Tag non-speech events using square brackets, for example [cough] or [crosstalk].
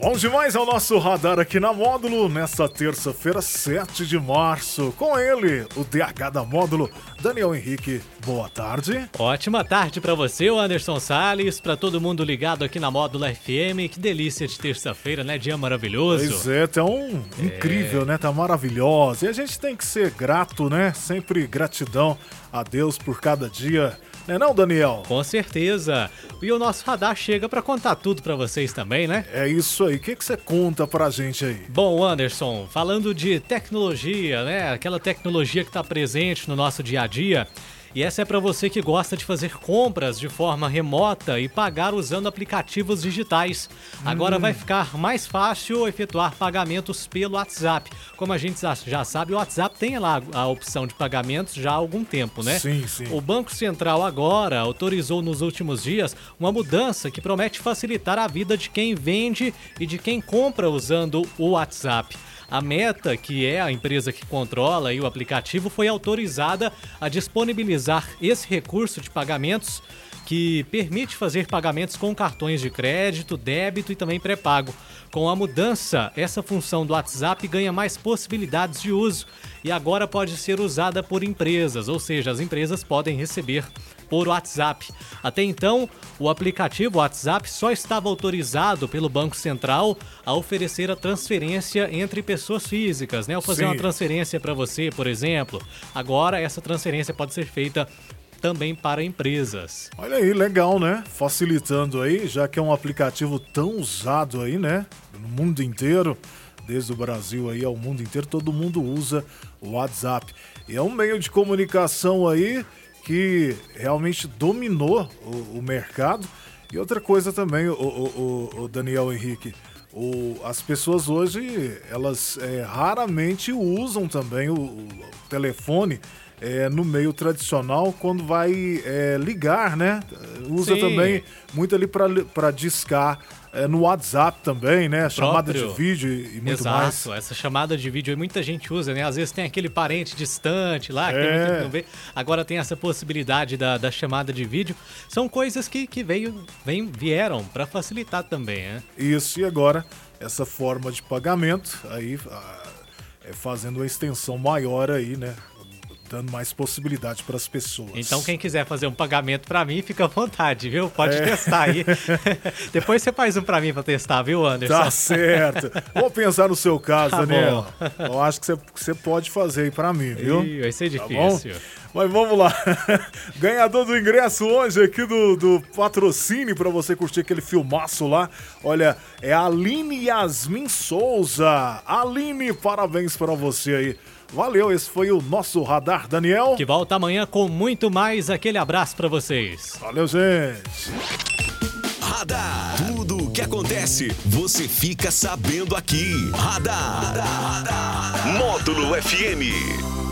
Vamos demais ao nosso radar aqui na Módulo, nessa terça-feira, 7 de março. Com ele, o DH da Módulo, Daniel Henrique. Boa tarde. Ótima tarde para você, Anderson Salles, para todo mundo ligado aqui na Módulo FM. Que delícia de terça-feira, né? Dia maravilhoso. Pois é, tão é. incrível, né? Tá maravilhosa. E a gente tem que ser grato, né? Sempre gratidão a Deus por cada dia não é não, Daniel? Com certeza. E o nosso radar chega para contar tudo para vocês também, né? É isso aí. O que, que você conta pra gente aí? Bom, Anderson, falando de tecnologia, né? Aquela tecnologia que está presente no nosso dia a dia. E essa é para você que gosta de fazer compras de forma remota e pagar usando aplicativos digitais. Agora hum. vai ficar mais fácil efetuar pagamentos pelo WhatsApp. Como a gente já sabe, o WhatsApp tem lá a opção de pagamentos já há algum tempo, né? Sim, sim. O Banco Central agora autorizou nos últimos dias uma mudança que promete facilitar a vida de quem vende e de quem compra usando o WhatsApp. A Meta, que é a empresa que controla o aplicativo, foi autorizada a disponibilizar esse recurso de pagamentos que permite fazer pagamentos com cartões de crédito, débito e também pré-pago. Com a mudança, essa função do WhatsApp ganha mais possibilidades de uso e agora pode ser usada por empresas, ou seja, as empresas podem receber por WhatsApp. Até então, o aplicativo WhatsApp só estava autorizado pelo Banco Central a oferecer a transferência entre pessoas físicas, né? Ao fazer Sim. uma transferência para você, por exemplo. Agora, essa transferência pode ser feita também para empresas. Olha aí, legal, né? Facilitando aí, já que é um aplicativo tão usado aí, né? No mundo inteiro, desde o Brasil aí ao mundo inteiro, todo mundo usa o WhatsApp. E é um meio de comunicação aí que realmente dominou o, o mercado. E outra coisa também, o, o, o Daniel Henrique, o, as pessoas hoje, elas é, raramente usam também o, o telefone é, no meio tradicional quando vai é, ligar, né? Usa Sim. também muito ali para discar é, no WhatsApp também, né? Chamada de vídeo e muito Exato. mais. Exato, essa chamada de vídeo aí muita gente usa, né? Às vezes tem aquele parente distante lá, que é. não vê. Agora tem essa possibilidade da, da chamada de vídeo. São coisas que, que veio, vem, vieram para facilitar também, né? Isso, e agora essa forma de pagamento aí é fazendo uma extensão maior aí, né? Dando mais possibilidade para as pessoas. Então, quem quiser fazer um pagamento para mim, fica à vontade, viu? Pode é. testar aí. [laughs] Depois você faz um para mim para testar, viu, Anderson? Tá certo. Vou pensar no seu caso, tá Daniel. Eu acho que você, você pode fazer aí para mim, viu? Ih, vai ser tá difícil. Tá Mas vamos lá. [laughs] Ganhador do ingresso hoje aqui do, do patrocínio para você curtir aquele filmaço lá. Olha, é a Aline Yasmin Souza. Aline, parabéns para você aí. Valeu, esse foi o nosso Radar Daniel. Que volta amanhã com muito mais. Aquele abraço para vocês. Valeu, gente. Radar. Tudo o que acontece, você fica sabendo aqui. Radar. Radar. Módulo FM.